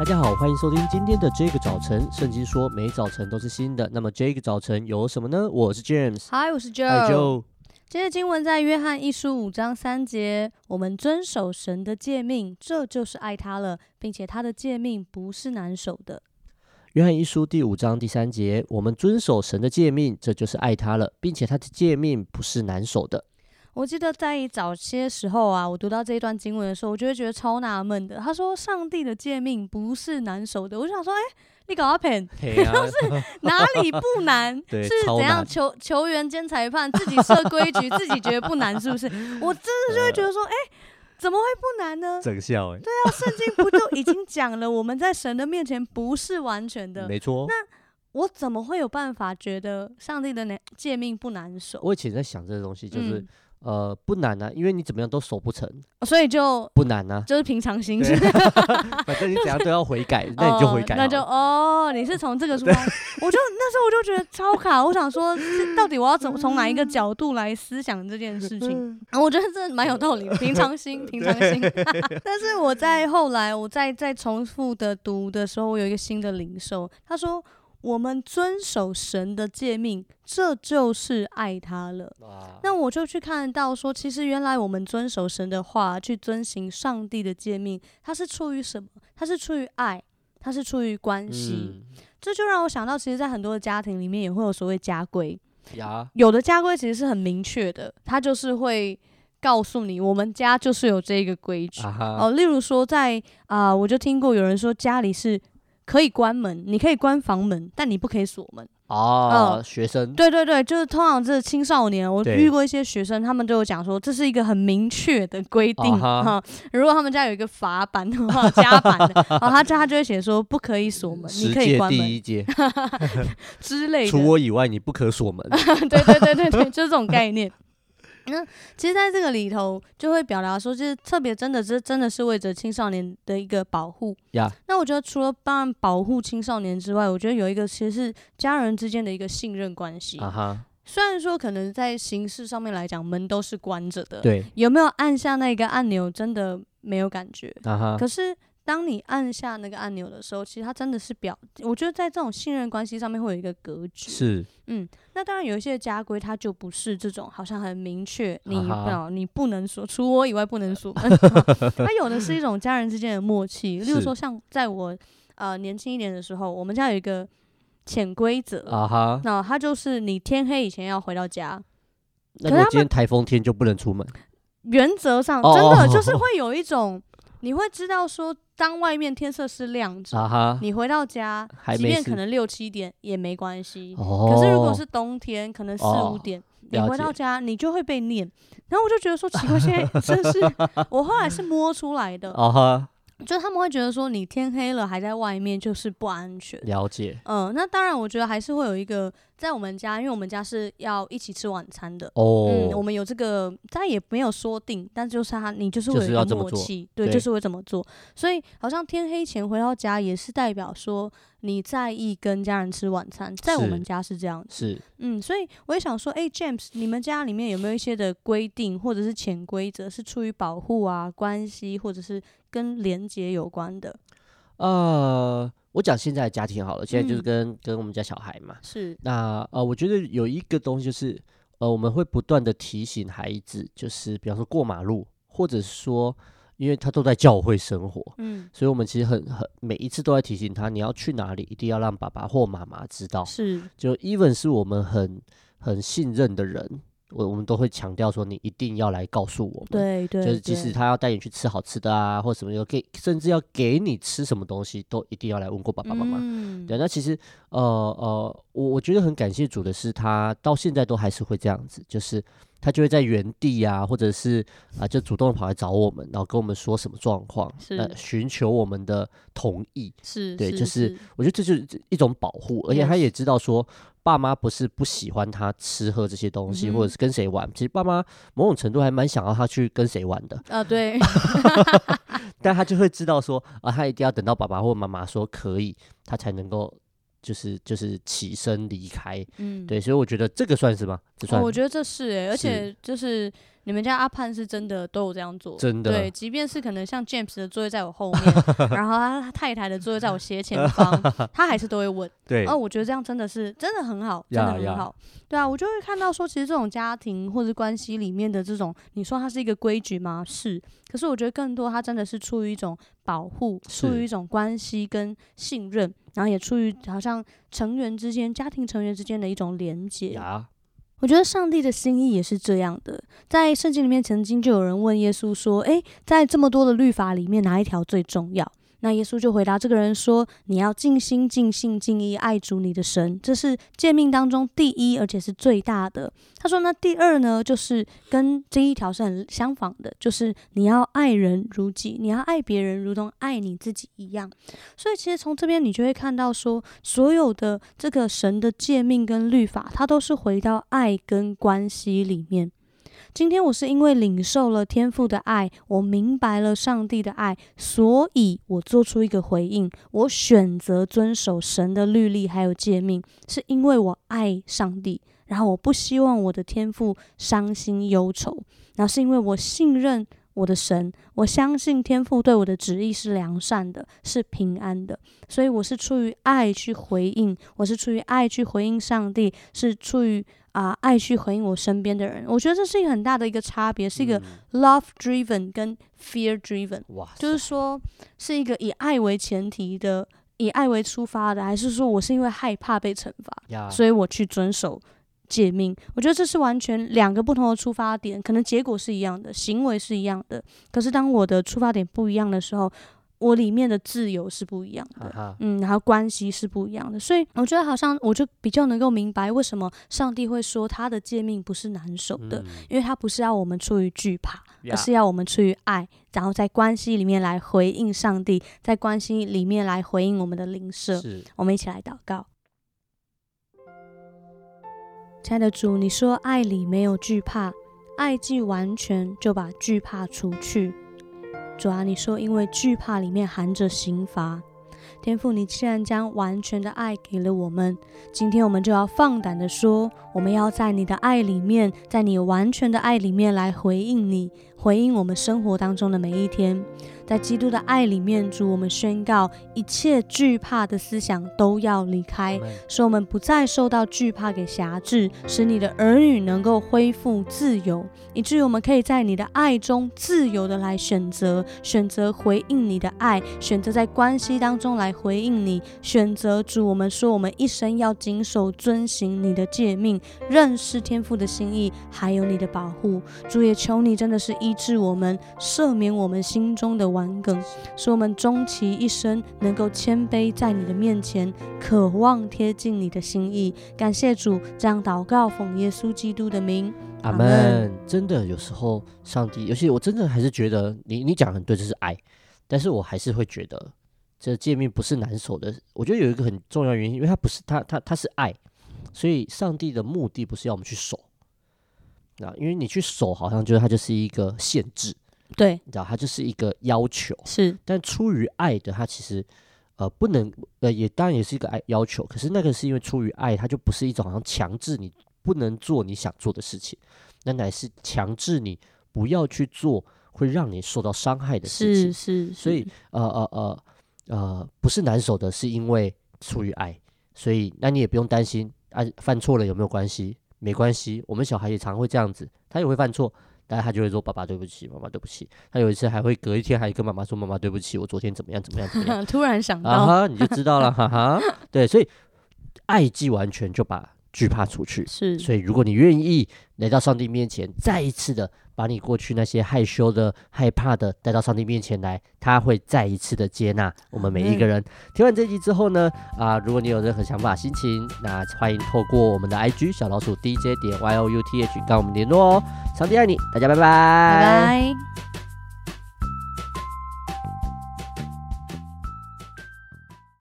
大家好，欢迎收听今天的这个早晨。圣经说每早晨都是新的，那么这个早晨有什么呢？我是 James，嗨，我是 Joe。今天经文在约翰一书五章三节，我们遵守神的诫命，这就是爱他了，并且他的诫命不是难守的。约翰一书第五章第三节，我们遵守神的诫命，这就是爱他了，并且他的诫命不是难守的。我记得在早些时候啊，我读到这一段经文的时候，我就会觉得超纳闷的。他说上帝的诫命不是难守的，我就想说，哎、欸，你搞阿偏，就是哪里不难？是怎样球球员兼裁判自己设规矩，自己觉得不难，是不是？我真的就会觉得说，哎、欸，怎么会不难呢？整笑哎，对啊，圣经不就已经讲了，我们在神的面前不是完全的，没错。那我怎么会有办法觉得上帝的诫命不难守？我以前在想这个东西，就是。嗯呃，不难啊，因为你怎么样都守不成，所以就不难啊，就是平常心。反正你怎样都要悔改，那你就悔改。那就哦，你是从这个出发，我就那时候我就觉得超卡，我想说，到底我要怎么从哪一个角度来思想这件事情？啊，我觉得这蛮有道理的，平常心，平常心。但是我在后来，我在在重复的读的时候，我有一个新的领受，他说。我们遵守神的诫命，这就是爱他了。啊、那我就去看到说，其实原来我们遵守神的话，去遵行上帝的诫命，它是出于什么？它是出于爱，它是出于关系。嗯、这就让我想到，其实，在很多的家庭里面，也会有所谓家规。有的家规其实是很明确的，它就是会告诉你，我们家就是有这个规矩。哦，例如说在，在、呃、啊，我就听过有人说，家里是。可以关门，你可以关房门，但你不可以锁门。哦，呃、学生，对对对，就是通常这青少年，我遇过一些学生，他们就有讲说，这是一个很明确的规定哈、啊哈呃。如果他们家有一个罚板的话，加板的，然后 他家他就会写说不可以锁门，你可以关门。第一阶 之类的，除我以外，你不可锁门。对对对对对，就是这种概念。那其实，在这个里头，就会表达说，就是特别真的是真的是为着青少年的一个保护。那我觉得除了帮人保护青少年之外，我觉得有一个其实是家人之间的一个信任关系。啊哈，虽然说可能在形式上面来讲，门都是关着的，对，有没有按下那个按钮，真的没有感觉。啊哈，可是。当你按下那个按钮的时候，其实它真的是表，我觉得在这种信任关系上面会有一个格局。是，嗯，那当然有一些家规，它就不是这种，好像很明确，你不、uh huh. 你不能说，除我以外不能说。它有的是一种家人之间的默契，例如说像在我呃年轻一点的时候，我们家有一个潜规则啊哈，uh. 那它就是你天黑以前要回到家。那我今天台风天就不能出门？原则上真的就是会有一种。你会知道说，当外面天色是亮着，啊、你回到家，即便可能六七点也没关系。哦、可是如果是冬天，可能四五点，哦、你回到家，你就会被念。然后我就觉得说，奇怪，现在 真是，我后来是摸出来的。啊就他们会觉得说，你天黑了还在外面就是不安全。了解。嗯，那当然，我觉得还是会有一个在我们家，因为我们家是要一起吃晚餐的。哦。嗯，我们有这个，但也没有说定，但就是他，你就是会有一个默契，对，对就是会这么做。所以，好像天黑前回到家也是代表说你在意跟家人吃晚餐，在我们家是这样子。是。嗯，所以我也想说，哎，James，你们家里面有没有一些的规定或者是潜规则，是出于保护啊关系，或者是？跟连结有关的，呃，我讲现在的家庭好了，现在就是跟、嗯、跟我们家小孩嘛，是。那呃，我觉得有一个东西就是，呃，我们会不断的提醒孩子，就是比方说过马路，或者说，因为他都在教会生活，嗯，所以我们其实很很每一次都在提醒他，你要去哪里，一定要让爸爸或妈妈知道，是，就 even 是我们很很信任的人。我我们都会强调说，你一定要来告诉我们，对对，就是即使他要带你去吃好吃的啊，或什么，要给甚至要给你吃什么东西，都一定要来问过爸爸妈妈。嗯、对，那其实呃呃，我我觉得很感谢主的是，他到现在都还是会这样子，就是。他就会在原地啊，或者是啊，就主动跑来找我们，然后跟我们说什么状况，寻求我们的同意，是对，是就是是我觉得这就是一种保护，而且他也知道说，爸妈不是不喜欢他吃喝这些东西，嗯、或者是跟谁玩，其实爸妈某种程度还蛮想要他去跟谁玩的。啊，对，但他就会知道说啊，他一定要等到爸爸或妈妈说可以，他才能够。就是就是起身离开，嗯，对，所以我觉得这个算是吗？这算、哦、我觉得这是而且就是你们家阿潘是真的都有这样做，真的。对，即便是可能像 James 的座位在我后面，然后他太太的座位在我斜前方，他还是都会问。对。哦，我觉得这样真的是真的很好，真的很好。对啊，我就会看到说，其实这种家庭或者关系里面的这种，你说它是一个规矩吗？是。可是我觉得更多，它真的是出于一种保护，出于一种关系跟信任，然后也出于好像成员之间、家庭成员之间的一种连结。我觉得上帝的心意也是这样的，在圣经里面曾经就有人问耶稣说：“诶，在这么多的律法里面，哪一条最重要？”那耶稣就回答这个人说：“你要尽心、尽性、尽意爱主你的神，这是诫命当中第一，而且是最大的。”他说：“那第二呢，就是跟这一条是很相仿的，就是你要爱人如己，你要爱别人如同爱你自己一样。”所以，其实从这边你就会看到说，所有的这个神的诫命跟律法，它都是回到爱跟关系里面。今天我是因为领受了天父的爱，我明白了上帝的爱，所以我做出一个回应，我选择遵守神的律例还有诫命，是因为我爱上帝，然后我不希望我的天父伤心忧愁，然后是因为我信任我的神，我相信天父对我的旨意是良善的，是平安的，所以我是出于爱去回应，我是出于爱去回应上帝，是出于。啊，爱去回应我身边的人，我觉得这是一个很大的一个差别，是一个 love driven 跟 fear driven，嗯，就是说是一个以爱为前提的，以爱为出发的，还是说我是因为害怕被惩罚，所以我去遵守诫命？我觉得这是完全两个不同的出发点，可能结果是一样的，行为是一样的，可是当我的出发点不一样的时候。我里面的自由是不一样的，啊、嗯，然后关系是不一样的，所以我觉得好像我就比较能够明白为什么上帝会说他的诫命不是难守的，嗯、因为他不是要我们出于惧怕，而是要我们出于爱，然后在关系里面来回应上帝，在关系里面来回应我们的灵舍。我们一起来祷告，亲爱的主，你说爱里没有惧怕，爱既完全，就把惧怕除去。主啊，你说因为惧怕里面含着刑罚，天父，你既然将完全的爱给了我们，今天我们就要放胆的说，我们要在你的爱里面，在你完全的爱里面来回应你。回应我们生活当中的每一天，在基督的爱里面，主，我们宣告一切惧怕的思想都要离开，使我们不再受到惧怕给辖制，使你的儿女能够恢复自由，以至于我们可以在你的爱中自由的来选择，选择回应你的爱，选择在关系当中来回应你，选择主，我们说我们一生要谨守遵行你的诫命，认识天父的心意，还有你的保护，主也求你真的是。医治我们，赦免我们心中的顽梗，使我们终其一生能够谦卑在你的面前，渴望贴近你的心意。感谢主，这样祷告，奉耶稣基督的名，阿门。真的，有时候上帝，尤其我真的还是觉得你你讲的很对，这是爱，但是我还是会觉得这诫命不是难守的。我觉得有一个很重要原因，因为它不是它它它是爱，所以上帝的目的不是要我们去守。啊，因为你去守，好像就是它就是一个限制，对，你知道，它就是一个要求，是。但出于爱的，它其实呃不能呃也当然也是一个爱要求，可是那个是因为出于爱，它就不是一种好像强制你不能做你想做的事情，那乃是强制你不要去做会让你受到伤害的事情，是。所以呃呃呃呃不是难守的，是因为出于爱，所以那你也不用担心啊犯错了有没有关系？没关系，我们小孩也常会这样子，他也会犯错，但是他就会说爸爸对不起，妈妈对不起。他有一次还会隔一天还跟妈妈说妈妈对不起，我昨天怎么样怎么样怎么样。突然想到，啊哈，你就知道了，哈哈。对，所以爱既完全就把惧怕除去。是，所以如果你愿意来到上帝面前，再一次的。把你过去那些害羞的、害怕的带到上帝面前来，他会再一次的接纳我们每一个人。听完这集之后呢，啊，如果你有任何想法、心情，那欢迎透过我们的 IG 小老鼠 DJ 点 YOUTH 跟我们联络哦。上帝爱你，大家拜拜。拜拜。